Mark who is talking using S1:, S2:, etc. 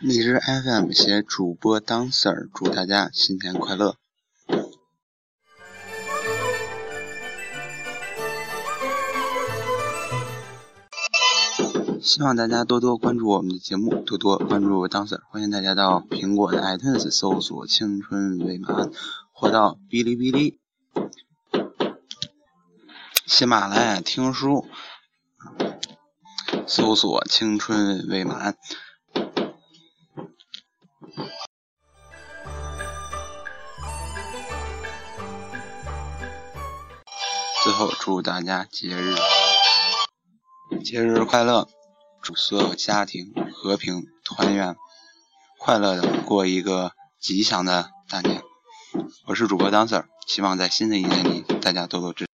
S1: 荔枝 FM 携主播当 Sir 祝大家新年快乐！希望大家多多关注我们的节目，多多关注当 Sir。欢迎大家到苹果的 iTunes 搜索“青春未满”，或到哔哩哔哩、喜马拉雅听书搜索“青春未满”。后，祝大家节日节日快乐！祝所有家庭和平团圆，快乐的过一个吉祥的大年。我是主播当 Sir，希望在新的一年里，大家多多支持。